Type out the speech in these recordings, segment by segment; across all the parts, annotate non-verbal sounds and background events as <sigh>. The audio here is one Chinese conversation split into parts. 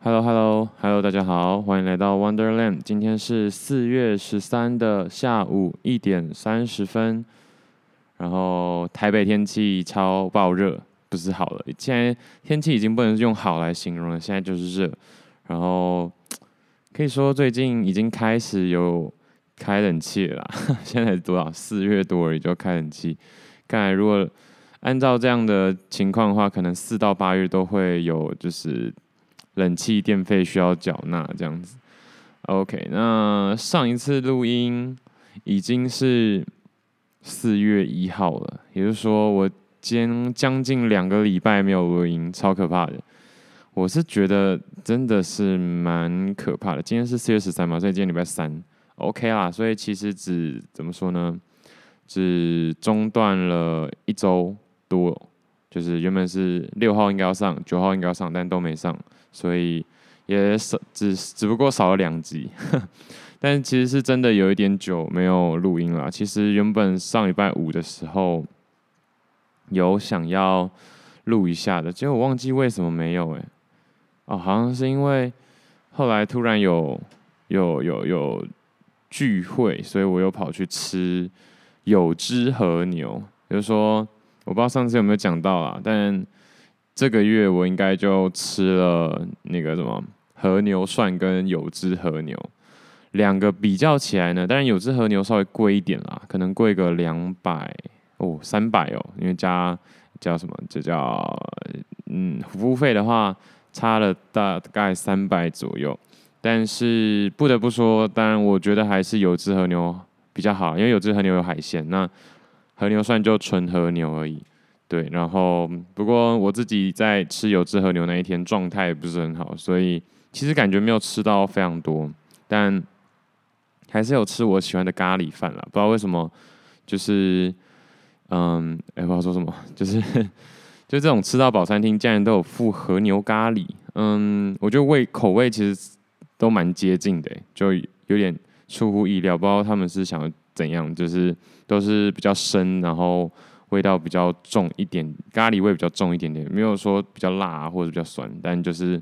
Hello，Hello，Hello，大家好，欢迎来到 Wonderland。今天是四月十三的下午一点三十分，然后台北天气超爆热，不是好了，现在天气已经不能用好来形容了，现在就是热。然后可以说最近已经开始有开冷气了，<laughs> 现在多少？四月多而已就开冷气。看来如果按照这样的情况的话，可能四到八月都会有就是。冷气电费需要缴纳，这样子。OK，那上一次录音已经是四月一号了，也就是说，我将将近两个礼拜没有录音，超可怕的。我是觉得真的是蛮可怕的。今天是四月十三嘛，所以今天礼拜三，OK 啦。所以其实只怎么说呢？只中断了一周多，就是原本是六号应该要上，九号应该要上，但都没上。所以也少只只不过少了两集，<laughs> 但其实是真的有一点久没有录音了。其实原本上礼拜五的时候有想要录一下的，结果我忘记为什么没有哎、哦，好像是因为后来突然有有有有聚会，所以我又跑去吃有枝和牛。就是说，我不知道上次有没有讲到啊，但。这个月我应该就吃了那个什么和牛涮跟有枝和牛两个比较起来呢，当然有枝和牛稍微贵一点啦，可能贵个两百哦三百哦，因为加叫什么这叫嗯服务费的话差了大概三百左右，但是不得不说，当然我觉得还是有枝和牛比较好，因为有枝和牛有海鲜，那和牛算就纯和牛而已。对，然后不过我自己在吃有枝和牛那一天状态不是很好，所以其实感觉没有吃到非常多，但还是有吃我喜欢的咖喱饭啦。不知道为什么，就是嗯，哎，不知道说什么，<laughs> 就是就这种吃到饱餐厅竟然都有附和牛咖喱，嗯，我觉得味口味其实都蛮接近的，就有点出乎意料，不知道他们是想要怎样，就是都是比较生，然后。味道比较重一点，咖喱味比较重一点点，没有说比较辣，或者比较酸，但就是，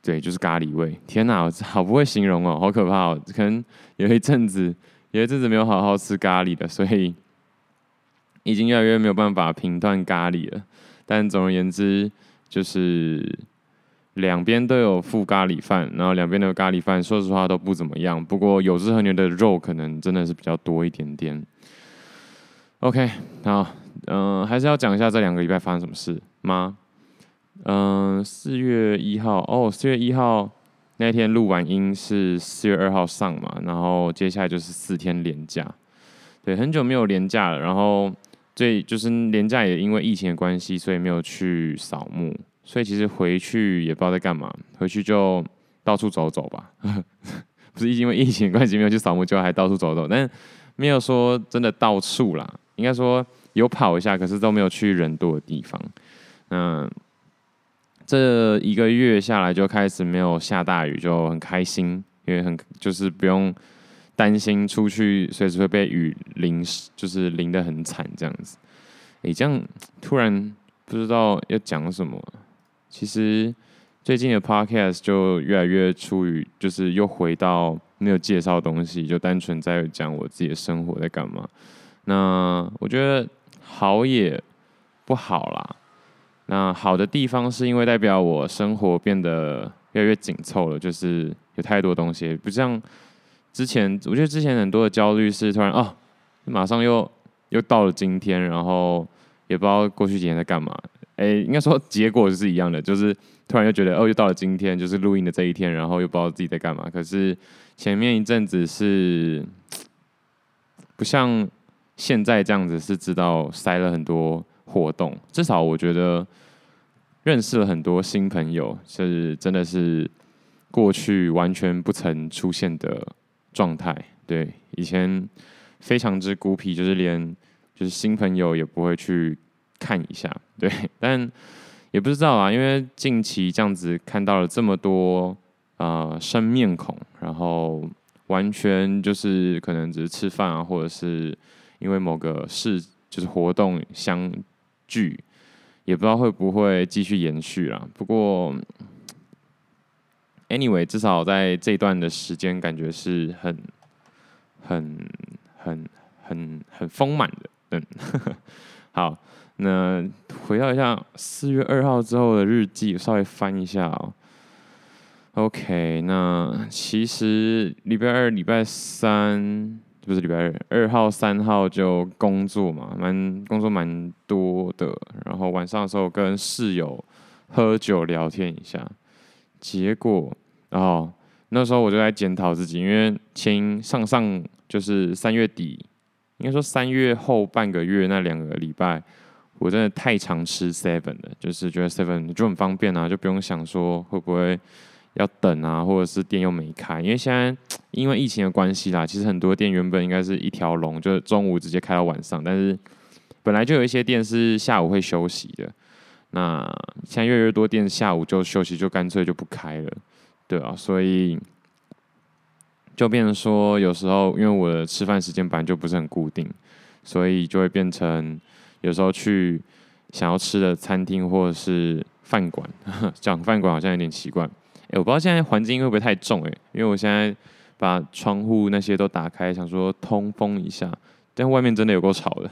对，就是咖喱味。天哪，我好不会形容哦，好可怕哦！可能有一阵子，有一阵子没有好好吃咖喱的，所以已经越来越没有办法评断咖喱了。但总而言之，就是两边都有附咖喱饭，然后两边的咖喱饭，说实话都不怎么样。不过有枝和牛的肉可能真的是比较多一点点。OK，好，嗯、还是要讲一下这两个礼拜发生什么事吗？嗯、四月一号，哦，四月一号那天录完音是四月二号上嘛，然后接下来就是四天连假，对，很久没有连假了，然后这就是连假也因为疫情的关系，所以没有去扫墓，所以其实回去也不知道在干嘛，回去就到处走走吧，<laughs> 不是因为疫情关系没有去扫墓，就还到处走走，但没有说真的到处啦。应该说有跑一下，可是都没有去人多的地方。嗯，这一个月下来就开始没有下大雨，就很开心，因为很就是不用担心出去随时会被雨淋，就是淋得很惨这样子。诶，这样突然不知道要讲什么。其实最近的 podcast 就越来越出于，就是又回到没有介绍东西，就单纯在讲我自己的生活在干嘛。那我觉得好也不好啦。那好的地方是因为代表我生活变得越来越紧凑了，就是有太多东西，不像之前。我觉得之前很多的焦虑是突然哦，马上又又到了今天，然后也不知道过去几天在干嘛。哎，应该说结果是一样的，就是突然又觉得哦，又到了今天，就是录音的这一天，然后又不知道自己在干嘛。可是前面一阵子是不像。现在这样子是知道塞了很多活动，至少我觉得认识了很多新朋友，是真的是过去完全不曾出现的状态。对，以前非常之孤僻，就是连就是新朋友也不会去看一下。<laughs> 对，但也不知道啊，因为近期这样子看到了这么多啊、呃、生面孔，然后完全就是可能只是吃饭啊，或者是。因为某个事就是活动相聚，也不知道会不会继续延续啦。不过 anyway，至少在这段的时间，感觉是很、很、很、很、很丰满的。嗯，<laughs> 好，那回到一下四月二号之后的日记，稍微翻一下哦。OK，那其实礼拜二、礼拜三。不是礼拜二，二号、三号就工作嘛，蛮工作蛮多的。然后晚上的时候跟室友喝酒聊天一下，结果，然后那时候我就在检讨自己，因为前上上就是三月底，应该说三月后半个月那两个礼拜，我真的太常吃 seven 了，就是觉得 seven 就很方便啊，就不用想说会不会。要等啊，或者是店又没开，因为现在因为疫情的关系啦，其实很多店原本应该是一条龙，就是中午直接开到晚上，但是本来就有一些店是下午会休息的，那现在越来越多店下午就休息，就干脆就不开了，对啊，所以就变成说有时候因为我的吃饭时间本来就不是很固定，所以就会变成有时候去想要吃的餐厅或者是饭馆，<laughs> 讲饭馆好像有点奇怪。哎、我不知道现在环境会不会太重哎、因为我现在把窗户那些都打开，想说通风一下，但外面真的有够吵的。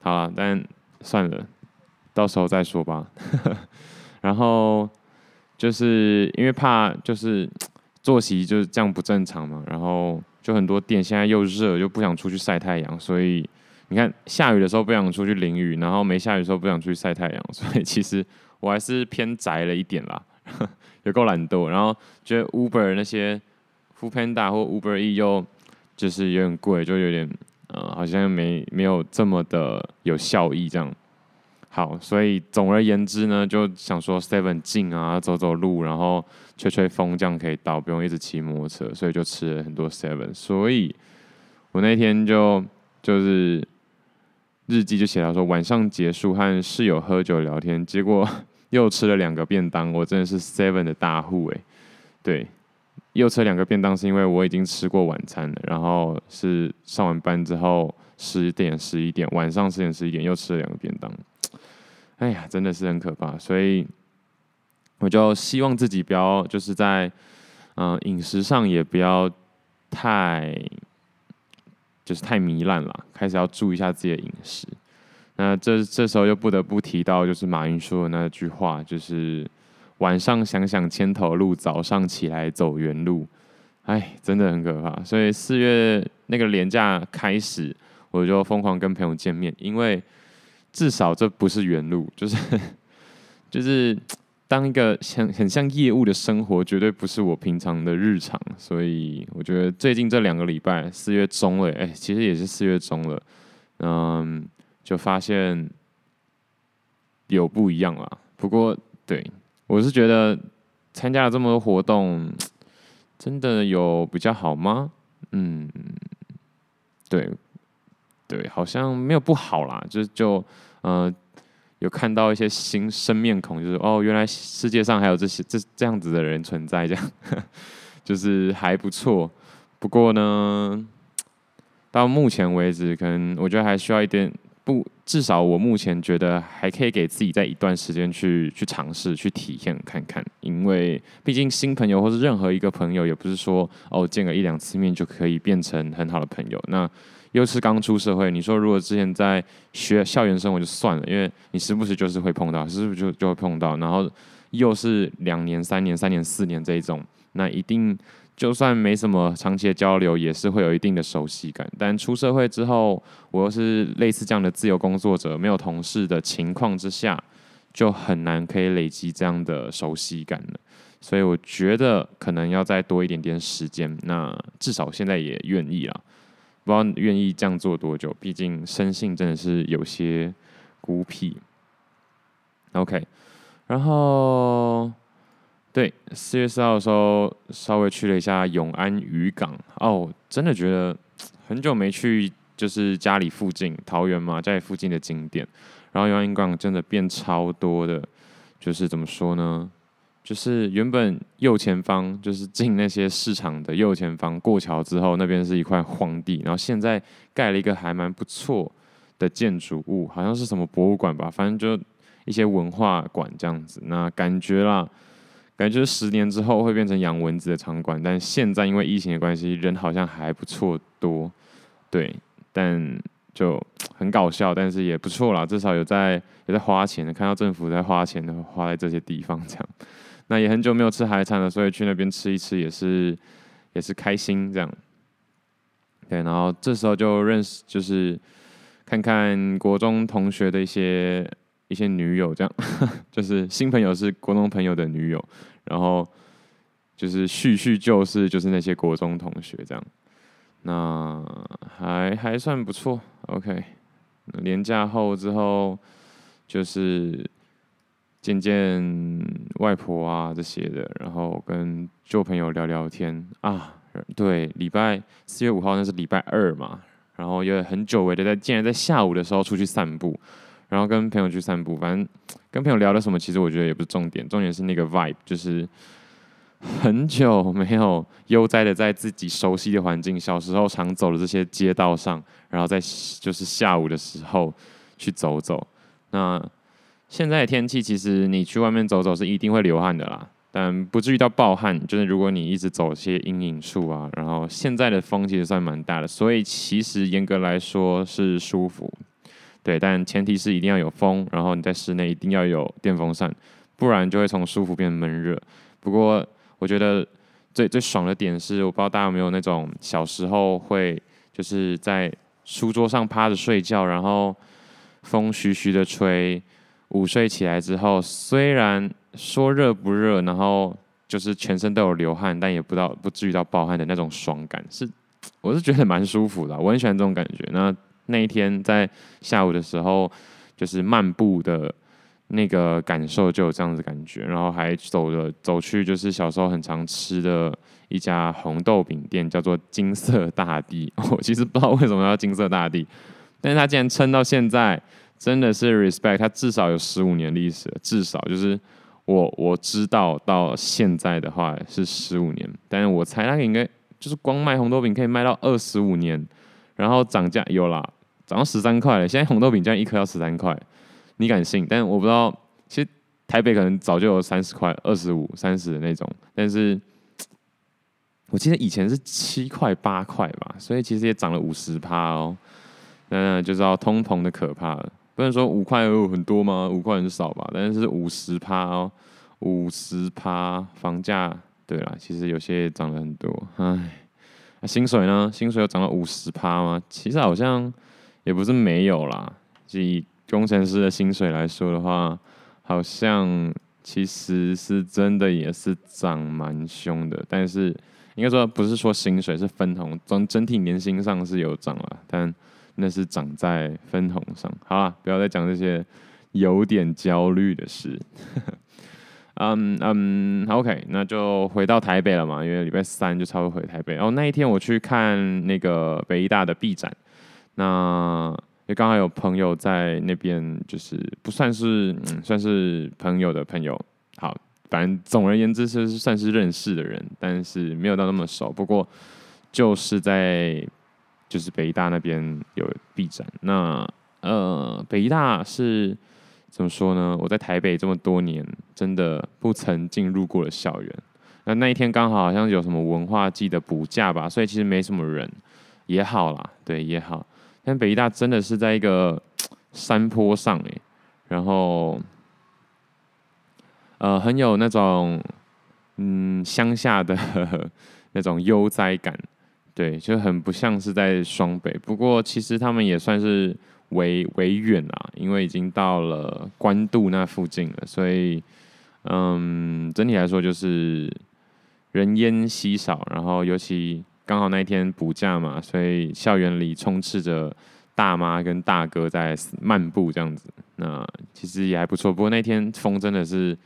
好了，但算了，到时候再说吧。<laughs> 然后就是因为怕就是作息就是这样不正常嘛，然后就很多店现在又热又不想出去晒太阳，所以你看下雨的时候不想出去淋雨，然后没下雨的时候不想出去晒太阳，<laughs> 所以其实我还是偏宅了一点啦。<laughs> 有够懒惰，然后觉得 Uber 那些 Foodpanda 或 Uber E 又就是有点贵，就有点呃，好像没没有这么的有效益这样。好，所以总而言之呢，就想说 Seven 近啊，走走路，然后吹吹风，这样可以到，不用一直骑摩托车，所以就吃了很多 Seven。所以我那天就就是日记就写到说，晚上结束和室友喝酒聊天，结果。<laughs> 又吃了两个便当，我真的是 seven 的大户哎。对，又吃两个便当是因为我已经吃过晚餐了，然后是上完班之后十点十一点，晚上十点十一点又吃了两个便当。<tsk> 哎呀，真的是很可怕，所以我就希望自己不要就是在嗯饮食上也不要太就是太糜烂了，开始要注意一下自己的饮食。那这这时候又不得不提到，就是马云说的那句话，就是晚上想想千头路，早上起来走原路。哎，真的很可怕。所以四月那个连假开始，我就疯狂跟朋友见面，因为至少这不是原路，就是 <laughs> 就是当一个像很像业务的生活，绝对不是我平常的日常。所以我觉得最近这两个礼拜，四月中了，哎，其实也是四月中了，嗯。就发现有不一样啦。不过对我是觉得参加了这么多活动，真的有比较好吗？嗯，对对，好像没有不好啦。就就呃，有看到一些新生面孔，就是哦，原来世界上还有这些这这样子的人存在，这样 <laughs> 就是还不错。不过呢，到目前为止，可能我觉得还需要一点。不，至少我目前觉得还可以给自己在一段时间去去尝试、去体验看看，因为毕竟新朋友或是任何一个朋友，也不是说哦见个一两次面就可以变成很好的朋友。那又是刚出社会，你说如果之前在学校园生活就算了，因为你时不时就是会碰到，时不时就就会碰到，然后又是两年、三年、三年、四年这一种，那一定。就算没什么长期的交流，也是会有一定的熟悉感。但出社会之后，我又是类似这样的自由工作者，没有同事的情况之下，就很难可以累积这样的熟悉感了。所以我觉得可能要再多一点点时间。那至少现在也愿意了，不知道愿意这样做多久。毕竟生性真的是有些孤僻。OK，然后。对，四月四号的时候稍微去了一下永安渔港哦，真的觉得很久没去，就是家里附近桃园嘛，家里附近的景点。然后永安渔港真的变超多的，就是怎么说呢？就是原本右前方就是进那些市场的右前方过桥之后，那边是一块荒地，然后现在盖了一个还蛮不错的建筑物，好像是什么博物馆吧，反正就一些文化馆这样子。那感觉啦。感觉是十年之后会变成养蚊子的场馆，但现在因为疫情的关系，人好像还不错多，对，但就很搞笑，但是也不错啦，至少有在有在花钱，看到政府在花钱的花在这些地方这样，那也很久没有吃海产了，所以去那边吃一吃也是也是开心这样，对，然后这时候就认识就是看看国中同学的一些。一些女友这样，<laughs> 就是新朋友是国中朋友的女友，然后就是叙叙旧事，就是那些国中同学这样，那还还算不错。OK，年假后之后就是见见外婆啊这些的，然后跟旧朋友聊聊天啊。对，礼拜四月五号那是礼拜二嘛，然后也很久违的在竟然在下午的时候出去散步。然后跟朋友去散步，反正跟朋友聊了什么，其实我觉得也不是重点，重点是那个 vibe，就是很久没有悠哉的在自己熟悉的环境，小时候常走的这些街道上，然后在就是下午的时候去走走。那现在的天气，其实你去外面走走是一定会流汗的啦，但不至于到暴汗。就是如果你一直走些阴影处啊，然后现在的风其实算蛮大的，所以其实严格来说是舒服。对，但前提是一定要有风，然后你在室内一定要有电风扇，不然就会从舒服变闷热。不过我觉得最最爽的点是，我不知道大家有没有那种小时候会就是在书桌上趴着睡觉，然后风徐徐的吹，午睡起来之后，虽然说热不热，然后就是全身都有流汗，但也不到不至于到暴汗的那种爽感，是我是觉得蛮舒服的，我很喜欢这种感觉。那那一天在下午的时候，就是漫步的那个感受就有这样子感觉，然后还走了走去，就是小时候很常吃的一家红豆饼店，叫做金色大地。<laughs> 我其实不知道为什么要金色大地，但是他竟然撑到现在，真的是 respect。它至少有十五年历史，至少就是我我知道到现在的话是十五年，但是我猜那个应该就是光卖红豆饼可以卖到二十五年，然后涨价有啦。涨到十三块了，现在红豆饼这样一颗要十三块，你敢信？但我不知道，其实台北可能早就有三十块、二十五、三十的那种，但是我记得以前是七块、八块吧，所以其实也涨了五十趴哦。那就知道通膨的可怕了。不能说五块有很多吗？五块很少吧？但是五十趴哦，五十趴房价，对啦，其实有些涨了很多。唉，薪水呢？薪水有涨到五十趴吗？其实好像。也不是没有啦，以工程师的薪水来说的话，好像其实是真的也是涨蛮凶的。但是应该说不是说薪水是分红，总整体年薪上是有涨了，但那是长在分红上。好了，不要再讲这些有点焦虑的事。<laughs> 嗯嗯，OK，那就回到台北了嘛，因为礼拜三就差不多回台北。然后那一天我去看那个北医大的毕展。那也刚好有朋友在那边，就是不算是嗯，算是朋友的朋友。好，反正总而言之是算是认识的人，但是没有到那么熟。不过就是在就是北大那边有毕展。那呃，北医大是怎么说呢？我在台北这么多年，真的不曾进入过的校园。那那一天刚好好像有什么文化季的补假吧，所以其实没什么人，也好啦，对，也好。但北医大真的是在一个山坡上诶，然后呃很有那种嗯乡下的 <laughs> 那种悠哉感，对，就很不像是在双北。不过其实他们也算是微微远啦，因为已经到了关渡那附近了，所以嗯整体来说就是人烟稀少，然后尤其。刚好那一天补假嘛，所以校园里充斥着大妈跟大哥在漫步这样子，那其实也还不错。不过那天风真的是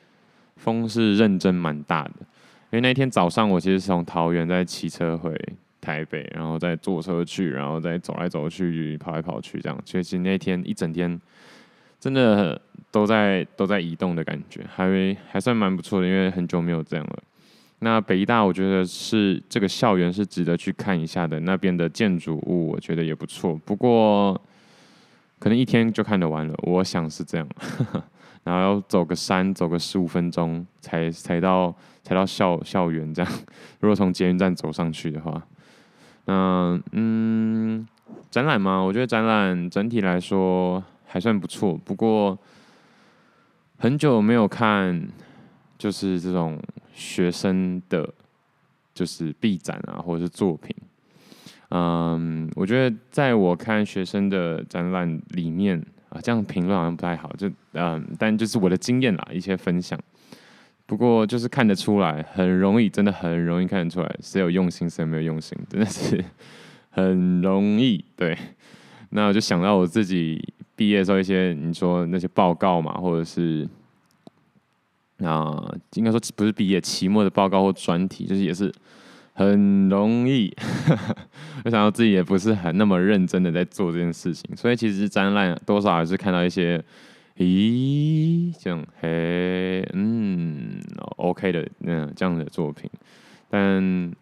风是认真蛮大的，因为那天早上我其实是从桃园在骑车回台北，然后再坐车去，然后再走来走去，跑来跑去这样。其实那天一整天真的都在都在移动的感觉，还还算蛮不错的，因为很久没有这样了。那北医大，我觉得是这个校园是值得去看一下的。那边的建筑物，我觉得也不错。不过，可能一天就看得完了，我想是这样。<laughs> 然后要走个山，走个十五分钟才才到才到校校园这样。如果从捷运站走上去的话，那嗯，展览嘛，我觉得展览整体来说还算不错。不过很久没有看，就是这种学生的，就是毕展啊，或者是作品。嗯，我觉得在我看学生的展览里面啊，这样评论好像不太好。就嗯，但就是我的经验啦，一些分享。不过就是看得出来，很容易，真的很容易看得出来，谁有用心，谁没有用心，真的是很容易。对，那我就想到我自己毕业的时候，一些你说那些报告嘛，或者是啊，应该说不是毕业，期末的报告或专题，就是也是。很容易，<laughs> 我想到自己也不是很那么认真的在做这件事情，所以其实展览多少还是看到一些，咦，这样，嘿，嗯，OK 的那这样的作品，但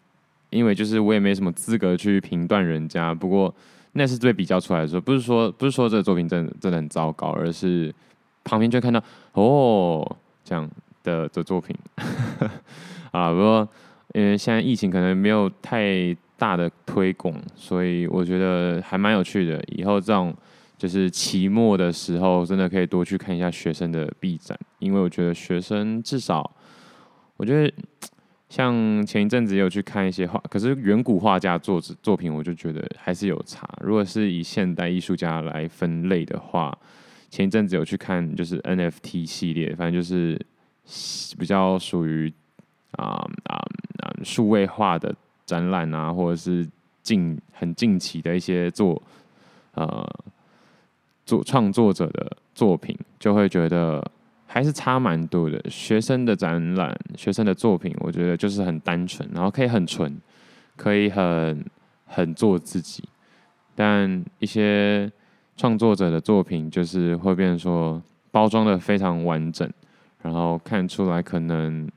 因为就是我也没什么资格去评断人家，不过那是对比较出来的时候，不是说不是说这个作品真的真的很糟糕，而是旁边就看到哦这样的的作品，<laughs> 啊，不过。因为现在疫情可能没有太大的推广，所以我觉得还蛮有趣的。以后这种就是期末的时候，真的可以多去看一下学生的毕展，因为我觉得学生至少，我觉得像前一阵子也有去看一些画，可是远古画家作作品，我就觉得还是有差。如果是以现代艺术家来分类的话，前一阵子有去看就是 NFT 系列，反正就是比较属于啊啊啊。数位化的展览啊，或者是近很近期的一些作呃作创作者的作品，就会觉得还是差蛮多的。学生的展览，学生的作品，我觉得就是很单纯，然后可以很纯，可以很很做自己。但一些创作者的作品，就是会变成说包装的非常完整，然后看出来可能。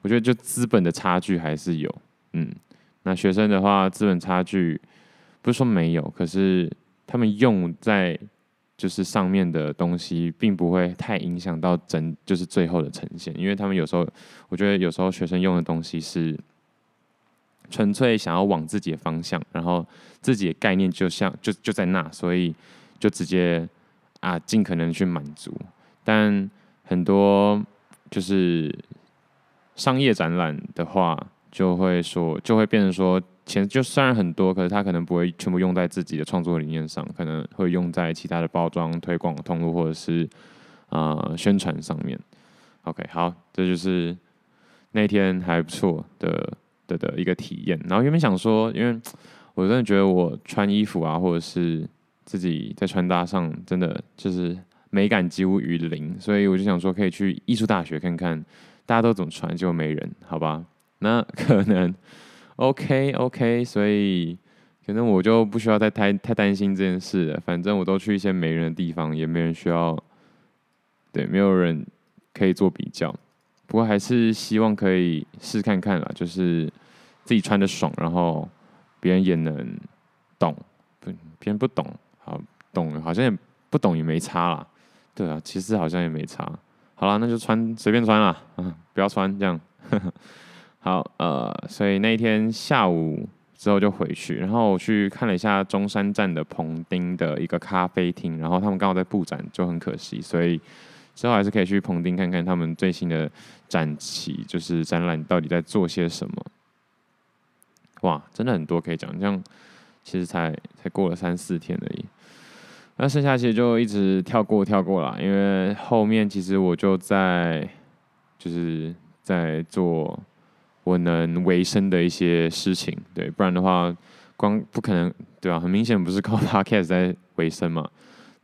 我觉得就资本的差距还是有，嗯，那学生的话，资本差距不是说没有，可是他们用在就是上面的东西，并不会太影响到整就是最后的呈现，因为他们有时候，我觉得有时候学生用的东西是纯粹想要往自己的方向，然后自己的概念就像就就在那，所以就直接啊尽可能去满足，但很多就是。商业展览的话，就会说，就会变成说，钱就虽然很多，可是他可能不会全部用在自己的创作理念上，可能会用在其他的包装、推广通路或者是啊、宣传上面。OK，好，这就是那天还不错的的的一个体验。然后原本想说，因为我真的觉得我穿衣服啊，或者是自己在穿搭上，真的就是美感几乎于零，所以我就想说，可以去艺术大学看看。大家都怎么穿，就没人，好吧？那可能 OK OK，所以可能我就不需要再太太担心这件事了。反正我都去一些没人的地方，也没人需要，对，没有人可以做比较。不过还是希望可以试看看啦，就是自己穿的爽，然后别人也能懂，不，别人不懂，好懂，好像也不懂也没差啦。对啊，其实好像也没差。好了，那就穿随便穿啦，嗯，不要穿这样。好，呃，所以那一天下午之后就回去，然后我去看了一下中山站的彭丁的一个咖啡厅，然后他们刚好在布展，就很可惜，所以之后还是可以去彭丁看看他们最新的展期，就是展览到底在做些什么。哇，真的很多可以讲，这样其实才才过了三四天而已。那剩下其实就一直跳过跳过啦，因为后面其实我就在就是在做我能维生的一些事情，对，不然的话光不可能，对吧？很明显不是靠 <laughs> Podcast 在维生嘛。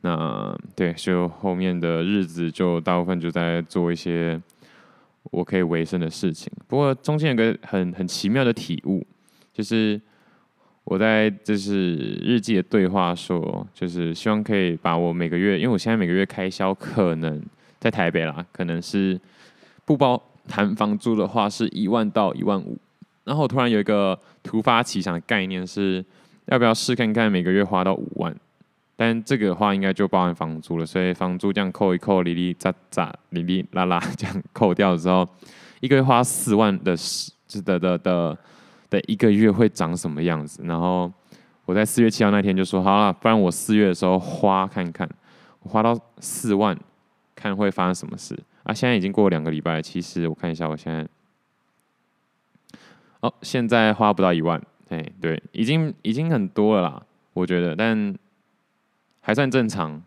那对，就后面的日子就大部分就在做一些我可以维生的事情。不过中间有个很很奇妙的体悟，就是。我在就是日记的对话说，就是希望可以把我每个月，因为我现在每个月开销可能在台北啦，可能是不包谈房租的话是一万到一万五。然后我突然有一个突发奇想的概念是，要不要试看看每个月花到五万？但这个的话应该就包含房租了，所以房租这样扣一扣，哩哩喳喳，哩哩啦啦这样扣掉之后，一个月花四万的的的的的的一个月会长什么样子？然后我在四月七号那天就说好了，不然我四月的时候花看看，我花到四万，看会发生什么事啊？现在已经过了两个礼拜，其实我看一下，我现在哦，现在花不到一万，哎，对，已经已经很多了啦，我觉得，但。还算正常，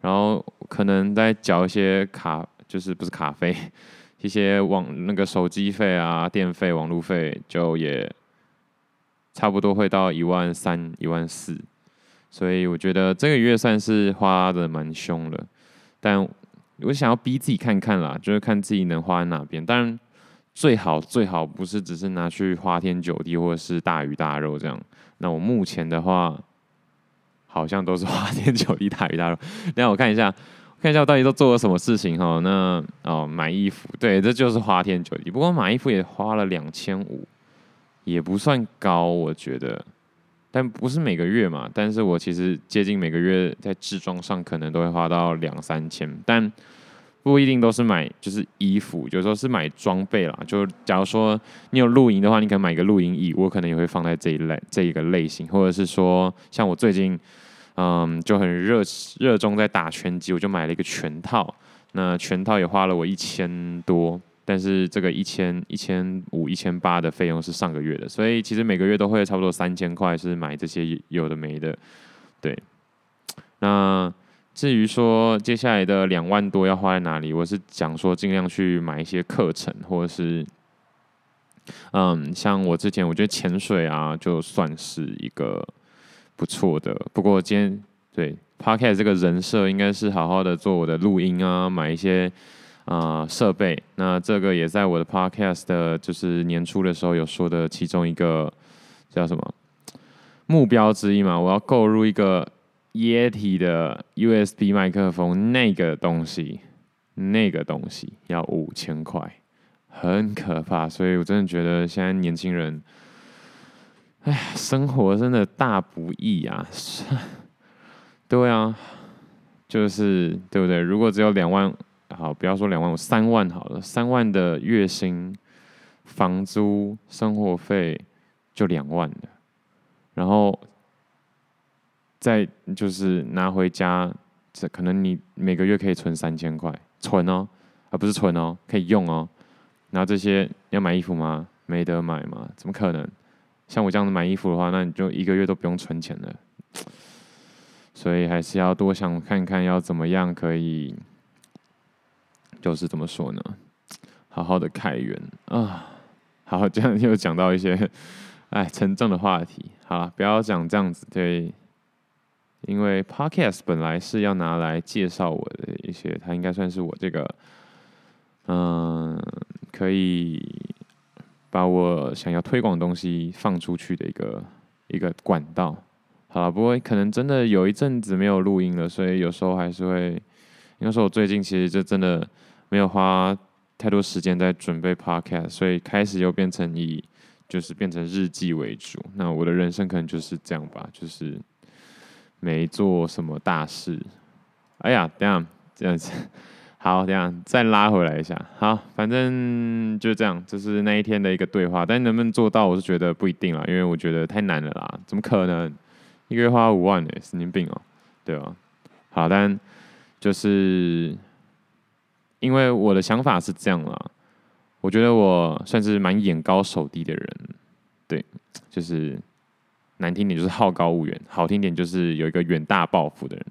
然后可能再缴一些卡，就是不是卡费，<laughs> 一些网那个手机费啊、电费、网络费，就也差不多会到一万三、一万四，所以我觉得这个月算是花的蛮凶的，但我想要逼自己看看啦，就是看自己能花在哪边，当然最好最好不是只是拿去花天酒地或者是大鱼大肉这样，那我目前的话。好像都是花天酒地、大鱼大肉。等下我看一下，看一下我到底都做了什么事情哈。那哦，买衣服，对，这就是花天酒地。不过买衣服也花了两千五，也不算高，我觉得。但不是每个月嘛。但是我其实接近每个月在置装上可能都会花到两三千，但不一定都是买就是衣服，有时候是买装备啦。就假如说你有露营的话，你可以买个露营椅，我可能也会放在这一类这一个类型，或者是说像我最近。嗯，就很热热衷在打拳击，我就买了一个拳套。那拳套也花了我一千多，但是这个一千一千五一千八的费用是上个月的，所以其实每个月都会差不多三千块是买这些有的没的。对，那至于说接下来的两万多要花在哪里，我是讲说尽量去买一些课程，或者是嗯，像我之前我觉得潜水啊，就算是一个。不错的，不过今天对 Podcast 这个人设应该是好好的做我的录音啊，买一些啊、设备。那这个也在我的 Podcast 的，就是年初的时候有说的其中一个叫什么目标之一嘛，我要购入一个 Yeti 的 USB 麦克风，那个东西，那个东西要五千块，很可怕。所以我真的觉得现在年轻人。哎，生活真的大不易啊！<laughs> 对啊，就是对不对？如果只有两万，好，不要说两万，我三万好了，三万的月薪，房租、生活费就两万了，然后再就是拿回家，这可能你每个月可以存三千块，存哦，而不是存哦，可以用哦。然后这些要买衣服吗？没得买吗？怎么可能？像我这样子买衣服的话，那你就一个月都不用存钱了。<tsk> 所以还是要多想看看要怎么样可以，就是怎么说呢？好好的开源啊，好，这样又讲到一些 <laughs> 哎沉重的话题。好了，不要讲这样子，对，因为 Podcast 本来是要拿来介绍我的一些，它应该算是我这个，嗯，可以。把我想要推广东西放出去的一个一个管道，好了，不过可能真的有一阵子没有录音了，所以有时候还是会，因为说我最近其实就真的没有花太多时间在准备 podcast，所以开始又变成以就是变成日记为主。那我的人生可能就是这样吧，就是没做什么大事。哎呀，这样这样子。<laughs> 好，这样再拉回来一下。好，反正就这样，这是那一天的一个对话。但能不能做到，我是觉得不一定啦，因为我觉得太难了啦。怎么可能一个月花五万呢？神经病哦，对吧？好，但就是因为我的想法是这样啦。我觉得我算是蛮眼高手低的人，对，就是难听点就是好高骛远，好听点就是有一个远大抱负的人。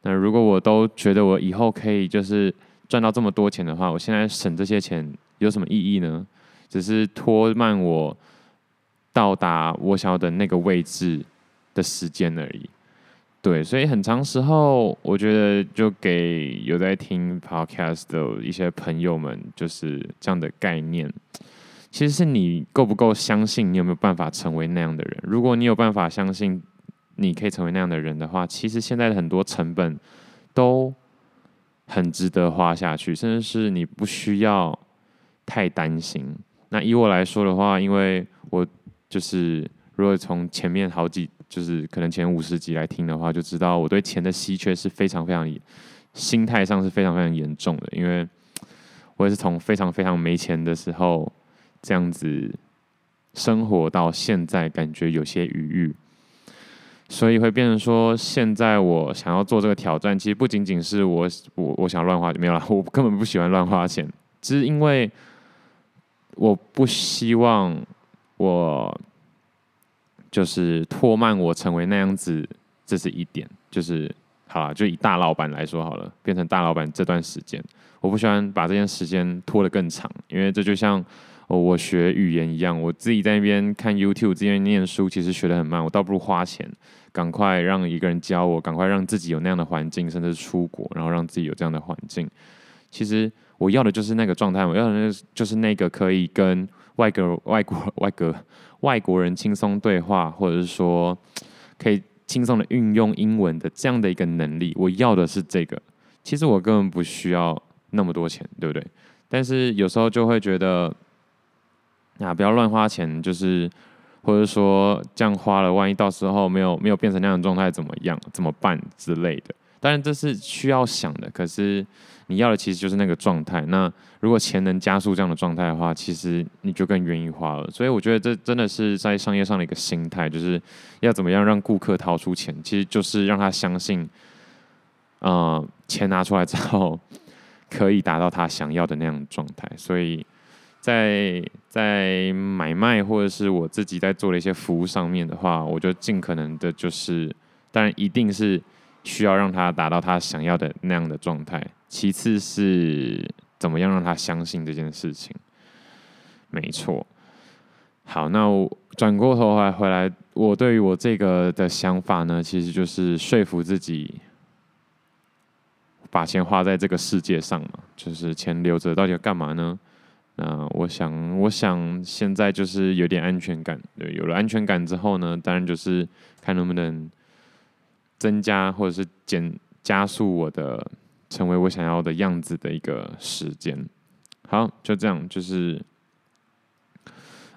那如果我都觉得我以后可以就是。赚到这么多钱的话，我现在省这些钱有什么意义呢？只是拖慢我到达我想要的那个位置的时间而已。对，所以很长时候，我觉得就给有在听 podcast 的一些朋友们，就是这样的概念。其实是你够不够相信你有没有办法成为那样的人？如果你有办法相信你可以成为那样的人的话，其实现在的很多成本都。很值得花下去，甚至是你不需要太担心。那以我来说的话，因为我就是如果从前面好几就是可能前五十集来听的话，就知道我对钱的稀缺是非常非常，心态上是非常非常严重的，因为我也是从非常非常没钱的时候这样子生活到现在，感觉有些余裕，所以会变成说，现在我想要做这个挑战，其实不仅仅是我我我想乱花，没有啦，我根本不喜欢乱花钱，只是因为我不希望我就是拖慢我成为那样子，这是一点，就是。好了，就以大老板来说好了，变成大老板这段时间，我不喜欢把这件时间拖得更长，因为这就像我学语言一样，我自己在那边看 YouTube，这边念书，其实学得很慢，我倒不如花钱，赶快让一个人教我，赶快让自己有那样的环境，甚至出国，然后让自己有这样的环境。其实我要的就是那个状态，我要的就是那个可以跟外国、外国、外国、外国人轻松对话，或者是说可以。轻松的运用英文的这样的一个能力，我要的是这个。其实我根本不需要那么多钱，对不对？但是有时候就会觉得，啊，不要乱花钱，就是或者说这样花了，万一到时候没有没有变成那样的状态，怎么样？怎么办之类的？当然这是需要想的，可是。你要的其实就是那个状态。那如果钱能加速这样的状态的话，其实你就更愿意花了。所以我觉得这真的是在商业上的一个心态，就是要怎么样让顾客掏出钱，其实就是让他相信，呃，钱拿出来之后可以达到他想要的那样的状态。所以在在买卖或者是我自己在做的一些服务上面的话，我就尽可能的就是，当然一定是需要让他达到他想要的那样的状态。其次是怎么样让他相信这件事情？没错。好，那转过头来回来，我对于我这个的想法呢，其实就是说服自己把钱花在这个世界上嘛，就是钱留着到底要干嘛呢？那我想，我想现在就是有点安全感，对，有了安全感之后呢，当然就是看能不能增加或者是减加速我的。成为我想要的样子的一个时间，好，就这样，就是，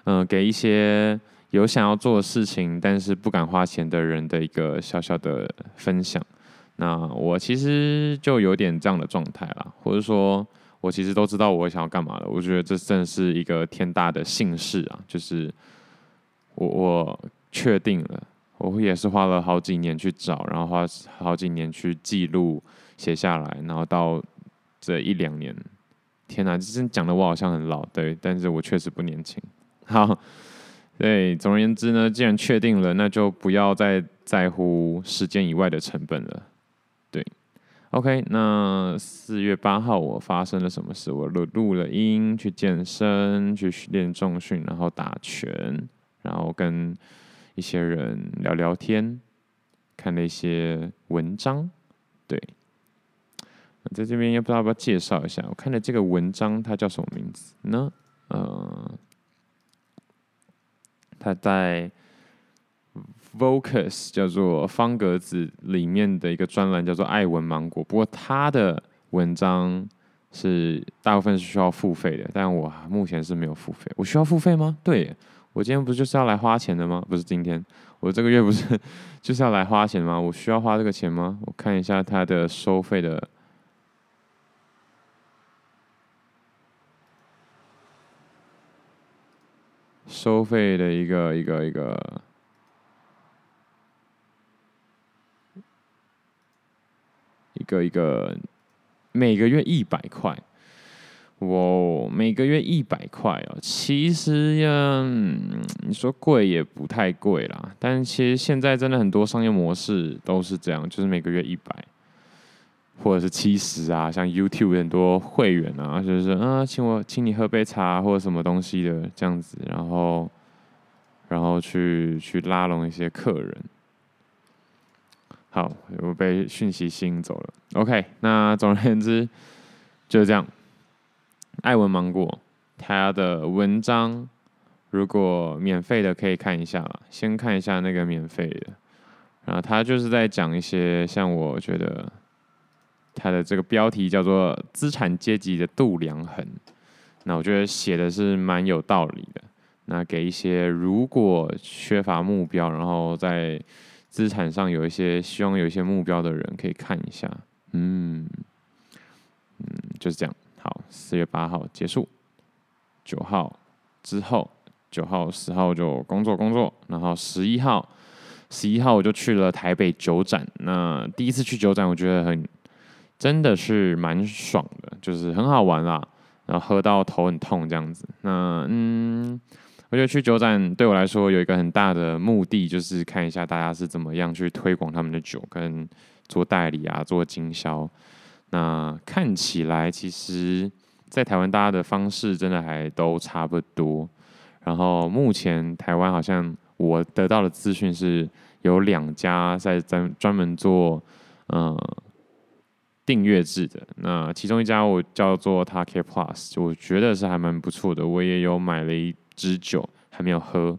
嗯、给一些有想要做的事情，但是不敢花钱的人的一个小小的分享。那我其实就有点这样的状态啦，或者说，我其实都知道我想要干嘛了。我觉得这真是一个天大的幸事啊！就是我我确定了，我也是花了好几年去找，然后花好几年去记录。写下来，然后到这一两年，天哪，这真讲的我好像很老，对，但是我确实不年轻。<laughs> 好，对，总而言之呢，既然确定了，那就不要再在乎时间以外的成本了。对，OK，那四月八号我发生了什么事？我录录了音，去健身，去练重训，然后打拳，然后跟一些人聊聊天，看了一些文章，对。在这边也不知道要不要介绍一下，我看的这个文章它叫什么名字呢？呃，它在 Focus 叫做方格子里面的一个专栏叫做爱文芒果，不过它的文章是大部分是需要付费的，但我目前是没有付费。我需要付费吗？对，我今天不就是要来花钱的吗？不是今天，我这个月不是 <laughs> 就是要来花钱吗？我需要花这个钱吗？我看一下它的收费的。收费的一个一个一个一个一个，每个月一百块，我每个月一百块哦。其实呀，你说贵也不太贵啦，但其实现在真的很多商业模式都是这样，就是每个月一百。或者是七十啊，像 YouTube 很多会员啊，就是啊，请我请你喝杯茶或者什么东西的这样子，然后然后去去拉拢一些客人。好，我被讯息吸引走了。OK，那总而言之就是这样。爱文芒果他的文章，如果免费的可以看一下，先看一下那个免费的，然后他就是在讲一些像我觉得。他的这个标题叫做《资产阶级的度量衡》，那我觉得写的是蛮有道理的。那给一些如果缺乏目标，然后在资产上有一些希望有一些目标的人可以看一下。嗯嗯，就是这样。好，四月八号结束，九号之后，九号十号就工作工作，然后十一号，十一号我就去了台北酒展。那第一次去酒展，我觉得很真的是蛮爽的，就是很好玩啦。然后喝到头很痛这样子，那嗯，我觉得去酒展对我来说有一个很大的目的，就是看一下大家是怎么样去推广他们的酒，跟做代理啊，做经销。那看起来其实，在台湾大家的方式真的还都差不多。然后目前台湾好像我得到的资讯是有两家在专专门做嗯。订阅制的，那其中一家我叫做 Take Plus，我觉得是还蛮不错的。我也有买了一支酒，还没有喝。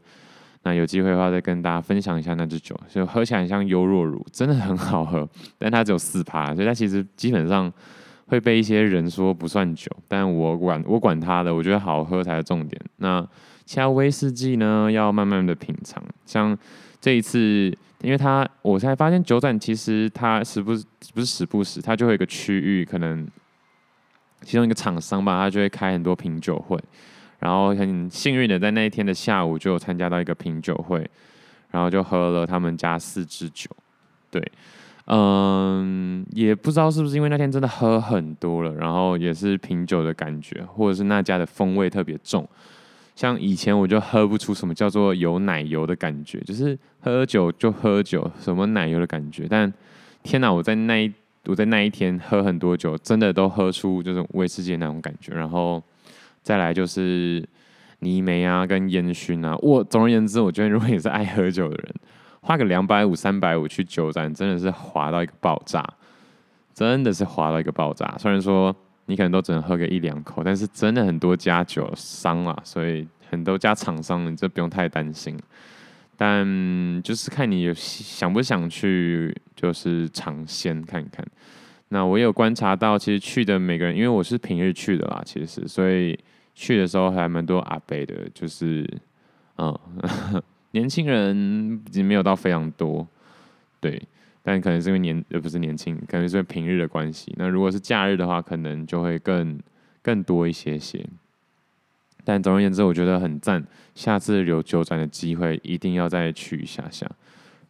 那有机会的话，再跟大家分享一下那支酒，就喝起来像优若乳，真的很好喝。但它只有四趴，所以它其实基本上会被一些人说不算酒。但我管我管它的，我觉得好喝才是重点。那其他威士忌呢，要慢慢的品尝。像这一次。因为它，我才发现酒展其实它时不时不是时不时，它就会有一个区域，可能其中一个厂商吧，他就会开很多品酒会。然后很幸运的在那一天的下午就参加到一个品酒会，然后就喝了他们家四支酒。对，嗯，也不知道是不是因为那天真的喝很多了，然后也是品酒的感觉，或者是那家的风味特别重。像以前我就喝不出什么叫做有奶油的感觉，就是喝酒就喝酒，什么奶油的感觉。但天哪，我在那一我在那一天喝很多酒，真的都喝出就是威士忌那种感觉。然后再来就是泥煤啊，跟烟熏啊。我总而言之，我觉得如果你是爱喝酒的人，花个两百五、三百五去酒展，真的是划到一个爆炸，真的是划到一个爆炸。虽然说。你可能都只能喝个一两口，但是真的很多家酒商啊，所以很多家厂商，你就不用太担心。但就是看你想不想去，就是尝鲜看看。那我有观察到，其实去的每个人，因为我是平日去的啦，其实所以去的时候还蛮多阿伯的，就是嗯，<laughs> 年轻人已经没有到非常多，对。但可能是因为年呃不是年轻，可能是因为平日的关系。那如果是假日的话，可能就会更更多一些些。但总而言之，我觉得很赞。下次有酒展的机会，一定要再去一下下。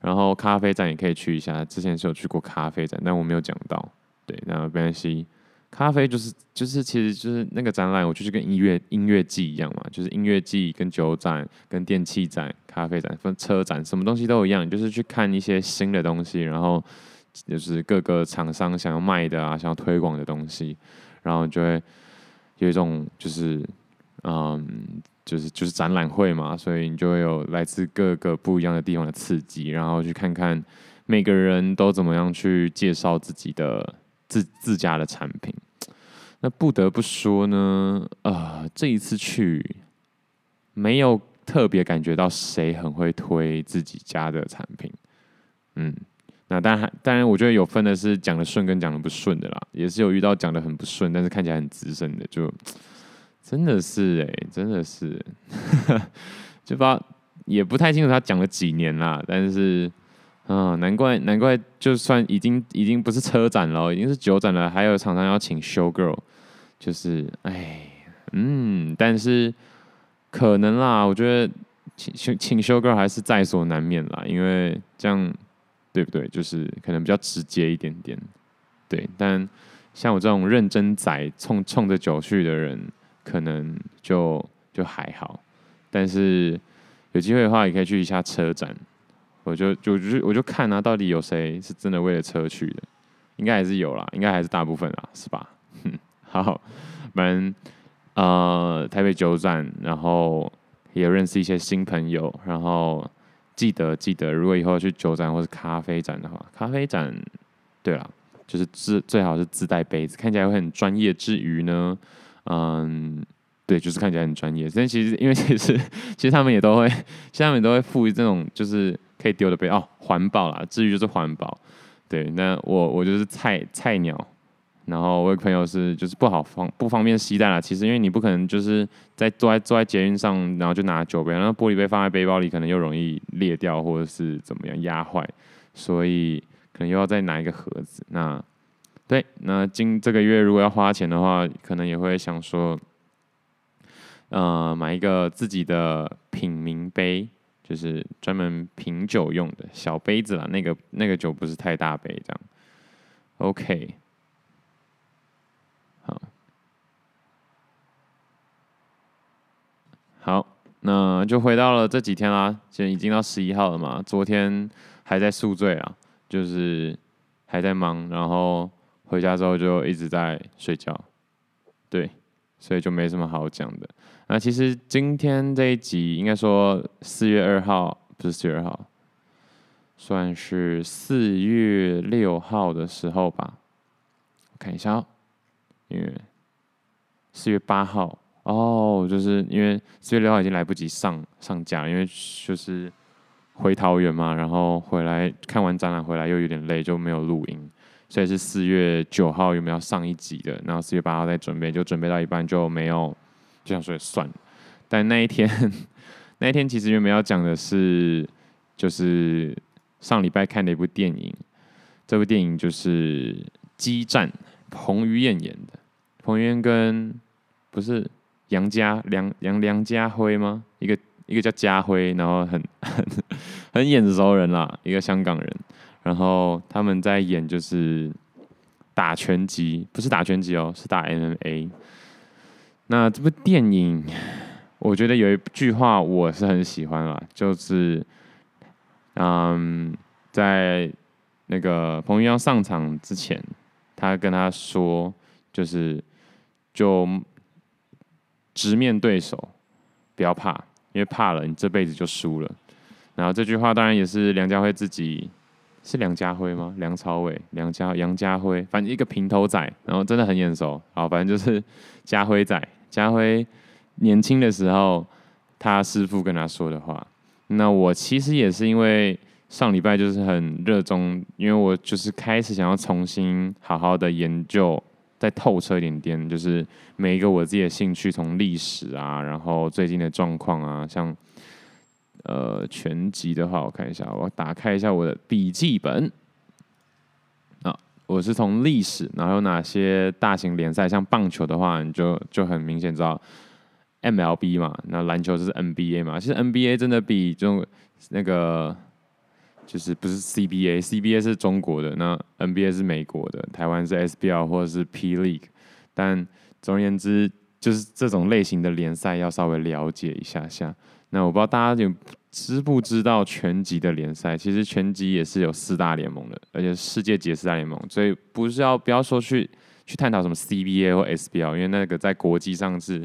然后咖啡展也可以去一下，之前是有去过咖啡展，但我没有讲到。对，那没关系。咖啡就是就是其实就是那个展览，我就是跟音乐音乐季一样嘛，就是音乐季跟酒展跟电器展、咖啡展分车展，什么东西都一样，就是去看一些新的东西，然后就是各个厂商想要卖的啊，想要推广的东西，然后就会有一种就是嗯，就是就是展览会嘛，所以你就会有来自各个不一样的地方的刺激，然后去看看每个人都怎么样去介绍自己的。自自家的产品，那不得不说呢，呃，这一次去没有特别感觉到谁很会推自己家的产品，嗯，那当然，当然，我觉得有分的是讲的顺跟讲的不顺的啦，也是有遇到讲的很不顺，但是看起来很资深的，就真的是哎、真的是，<laughs> 就不知道也不太清楚他讲了几年啦，但是。啊，难怪难怪，就算已经已经不是车展了，已经是酒展了，还有厂商要请 show girl，就是哎，嗯，但是可能啦，我觉得请请 show girl 还是在所难免啦，因为这样对不对？就是可能比较直接一点点，对。但像我这种认真仔冲冲着酒去的人，可能就就还好。但是有机会的话，也可以去一下车展。我就就就我就看啊，到底有谁是真的为了车去的？应该还是有啦，应该还是大部分啦，是吧？哼，好，反正呃，台北酒展，然后也认识一些新朋友，然后记得记得，如果以后去酒展或是咖啡展的话，咖啡展，对啦，就是自最好是自带杯子，看起来会很专业之余呢，嗯，对，就是看起来很专业。但其实因为其实 <laughs> 其实他们也都会，其实他们也都会附这种就是。可以丢的杯哦，环保啦，至于就是环保，对，那我我就是菜菜鸟，然后我有朋友是就是不好方不方便携带啦。其实因为你不可能就是在坐在坐在捷运上，然后就拿酒杯，然后玻璃杯放在背包里，可能又容易裂掉或者是怎么样压坏，所以可能又要再拿一个盒子。那对，那今这个月如果要花钱的话，可能也会想说，呃，买一个自己的品茗杯，就是专门品酒用的小杯子啦。那个那个酒不是太大杯，这样。OK。好，好，那就回到了这几天啦。现在已经到十一号了嘛，昨天还在宿醉啊，就是还在忙，然后回家之后就一直在睡觉，对，所以就没什么好讲的。那其实今天这一集应该说四月二号，不是四月二号，算是四月六号的时候吧，看一下哦。因为四月八号哦，就是因为四月六号已经来不及上上架，因为就是回桃园嘛，然后回来看完展览回来又有点累，就没有录音，所以是四月九号有没有上一集的？然后四月八号再准备，就准备到一半就没有，就想说算了。但那一天 <laughs> 那一天其实原本要讲的是，就是上礼拜看的一部电影，这部电影就是《激战》，彭于晏演的。彭于晏跟不是杨家梁梁梁家辉吗？一个一个叫家辉，然后很很 <laughs> 很眼熟人啦，一个香港人。然后他们在演就是打拳击，不是打拳击哦，是打 MMA。那这部电影，我觉得有一句话我是很喜欢啦，就是嗯，在那个彭于晏上场之前，他跟他说，就是。就直面对手，不要怕，因为怕了，你这辈子就输了。然后这句话当然也是梁家辉自己，是梁家辉吗？梁朝伟、梁家、杨家辉，反正一个平头仔，然后真的很眼熟。好，反正就是家辉仔。家辉年轻的时候，他师父跟他说的话。那我其实也是因为上礼拜就是很热衷，因为我就是开始想要重新好好的研究。再透彻一点点，就是每一个我自己的兴趣，从历史啊，然后最近的状况啊，像呃全集的话，我看一下，我打开一下我的笔记本啊，我是从历史，然后有哪些大型联赛，像棒球的话，你就就很明显知道 MLB 嘛，那篮球就是 NBA 嘛，其实 NBA 真的比就那个。就是不是 CBA，CBA 是中国的，那 NBA 是美国的，台湾是 SBL 或者是 P League，但总而言之，就是这种类型的联赛要稍微了解一下下。那我不知道大家有知不知道拳击的联赛？其实拳击也是有四大联盟的，而且世界级四大联盟，所以不是要不要说去去探讨什么 CBA 或 SBL，因为那个在国际上是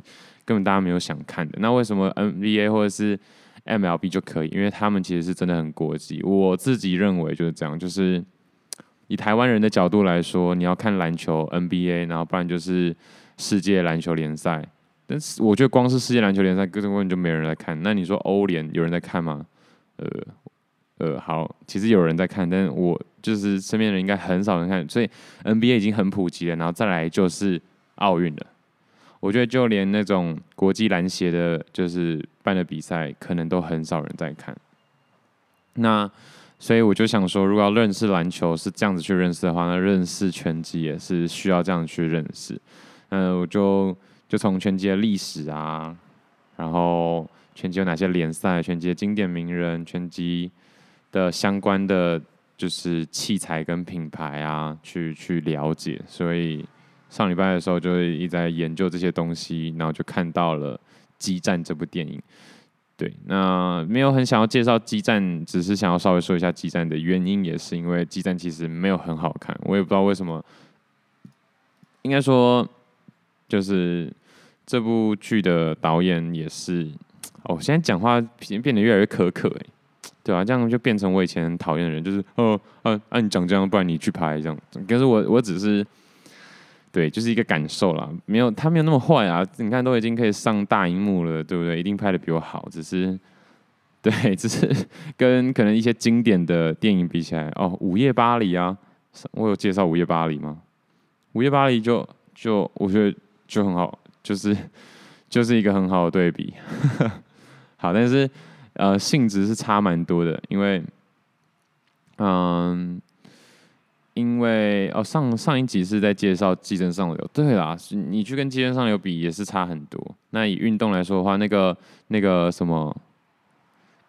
根本大家没有想看的。那为什么 NBA 或者是 MLB 就可以，因为他们其实是真的很国际。我自己认为就是这样，就是以台湾人的角度来说，你要看篮球 NBA，然后不然就是世界篮球联赛。但是我觉得光是世界篮球联赛根本就没人来看。那你说欧联有人在看吗？呃呃，好，其实有人在看，但是我就是身边人应该很少人看，所以 NBA 已经很普及了。然后再来就是奥运了。我觉得就连那种国际篮协的，就是办的比赛，可能都很少人在看。那所以我就想说，如果要认识篮球是这样子去认识的话，那认识拳击也是需要这样去认识。嗯，我就就从拳击的历史啊，然后拳击有哪些联赛，拳击的经典名人，拳击的相关的就是器材跟品牌啊，去去了解。所以。上礼拜的时候就一直在研究这些东西，然后就看到了《激战》这部电影。对，那没有很想要介绍《激战》，只是想要稍微说一下《激战》的原因，也是因为《激战》其实没有很好看，我也不知道为什么。应该说，就是这部剧的导演也是。哦，现在讲话变变得越来越苛刻，哎，对啊，这样就变成我以前讨厌的人，就是哦，按、啊、按、啊、你讲这样，不然你去拍这样。可是我我只是。对，就是一个感受啦，没有他没有那么坏啊！你看都已经可以上大荧幕了，对不对？一定拍的比我好，只是，对，只是跟可能一些经典的电影比起来，哦，《午夜巴黎》啊，我有介绍《午夜巴黎》吗？《午夜巴黎就就我觉得就很好，就是 <laughs> 就是一个很好的对比。<laughs> 好，但是呃性质是差蛮多的，因为嗯。因为哦，上上一集是在介绍《寄生上流》。对啦，你去跟《寄生上流》比也是差很多。那以运动来说的话，那个那个什么，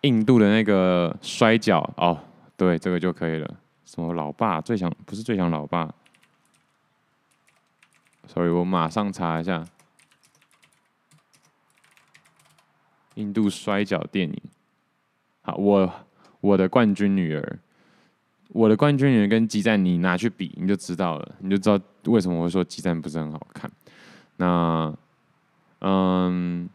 印度的那个摔跤哦，对，这个就可以了。什么老爸最强不是最强老爸，sorry，我马上查一下。印度摔角电影，好，我我的冠军女儿。我的冠军女儿跟激战，你拿去比，你就知道了，你就知道为什么我会说激战不是很好看。那，嗯，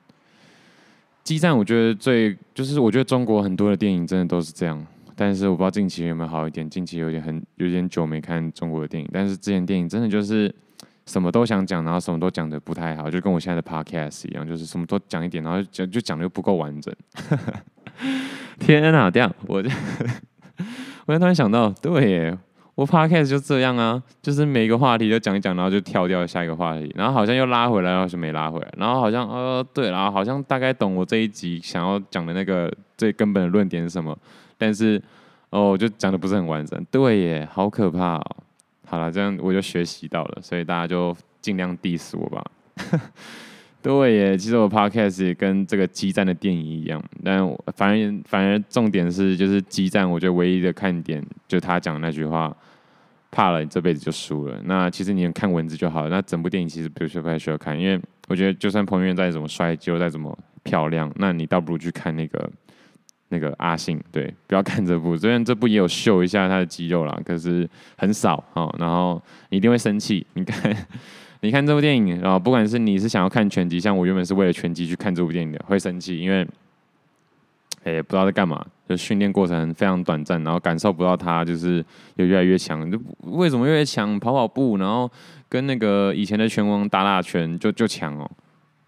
激战我觉得最就是我觉得中国很多的电影真的都是这样，但是我不知道近期有没有好一点，近期有点很有点久没看中国的电影，但是之前电影真的就是什么都想讲，然后什么都讲得不太好，就跟我现在的 podcast 一样，就是什么都讲一点，然后讲就讲得又不够完整。<laughs> 天哪，这样我就。我 <laughs> 就突然想到，对耶，我 podcast 就这样啊，就是每一个话题都讲一讲，然后就跳掉下一个话题，然后好像又拉回来，然后是没拉回来，然后好像呃对，然后好像大概懂我这一集想要讲的那个最根本的论点是什么，但是哦，就讲的不是很完整，对耶，好可怕哦。好了，这样我就学习到了，所以大家就尽量 diss 我吧。<laughs> 对耶，其实我 podcast 也跟这个激战的电影一样，但反而反而重点是就是激战，我觉得唯一的看点就他讲的那句话，怕了你这辈子就输了。那其实你看文字就好了，那整部电影其实不需要不太需要看，因为我觉得就算彭于晏再怎么帅，肌肉再怎么漂亮，那你倒不如去看那个那个阿信，对，不要看这部，虽然这部也有秀一下他的肌肉啦，可是很少哦，然后你一定会生气，你看。你看这部电影，然后不管是你是想要看拳击，像我原本是为了拳击去看这部电影的，会生气，因为，哎，不知道在干嘛，就训练过程非常短暂，然后感受不到他就是有越来越强，就为什么越来越强？跑跑步，然后跟那个以前的拳王打打拳就就强哦，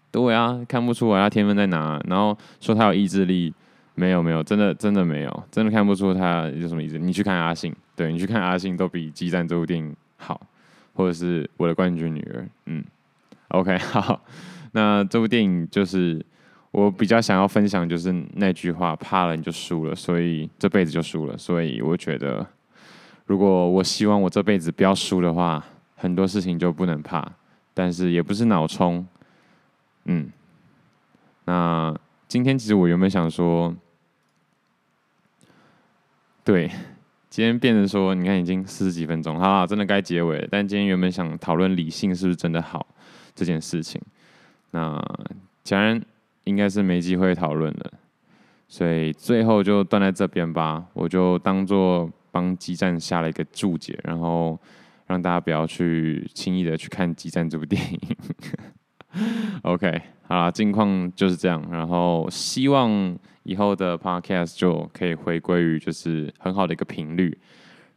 对啊，看不出来他天分在哪，然后说他有意志力，没有没有，真的真的没有，真的看不出他有什么意思。你去看阿信，对，你去看阿信都比《激战》这部电影好。或者是我的冠军女儿，嗯，OK，<laughs> 好，那这部电影就是我比较想要分享，就是那句话，怕了你就输了，所以这辈子就输了。所以我觉得，如果我希望我这辈子不要输的话，很多事情就不能怕，但是也不是脑冲，嗯。那今天其实我原本想说，对。今天变成说，你看已经四十几分钟，好，真的该结尾了。但今天原本想讨论理性是不是真的好这件事情，那既然应该是没机会讨论了，所以最后就断在这边吧。我就当做帮激战下了一个注解，然后让大家不要去轻易的去看激战这部电影。<laughs> OK，好啦，近况就是这样。然后希望以后的 Podcast 就可以回归于就是很好的一个频率，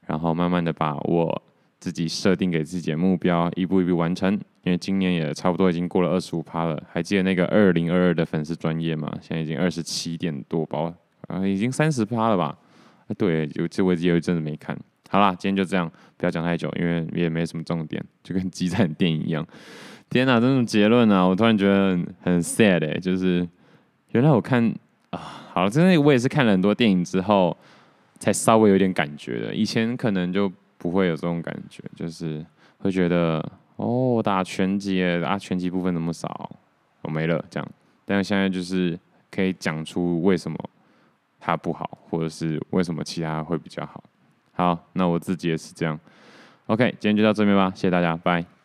然后慢慢的把我自己设定给自己的目标一步一步完成。因为今年也差不多已经过了二十五趴了，还记得那个二零二二的粉丝专业吗？现在已经二十七点多包，啊，已经三十趴了吧？对，有这我有一阵子没看。好啦，今天就这样，不要讲太久，因为也没什么重点，就跟激战电影一样。天哪，这种结论啊，我突然觉得很，很 sad 哎，就是原来我看啊，好了，真的我也是看了很多电影之后，才稍微有点感觉的。以前可能就不会有这种感觉，就是会觉得哦，打拳击啊，拳击部分那么少，我、没了这样。但是现在就是可以讲出为什么它不好，或者是为什么其他会比较好。好，那我自己也是这样。OK，今天就到这边吧，谢谢大家，拜。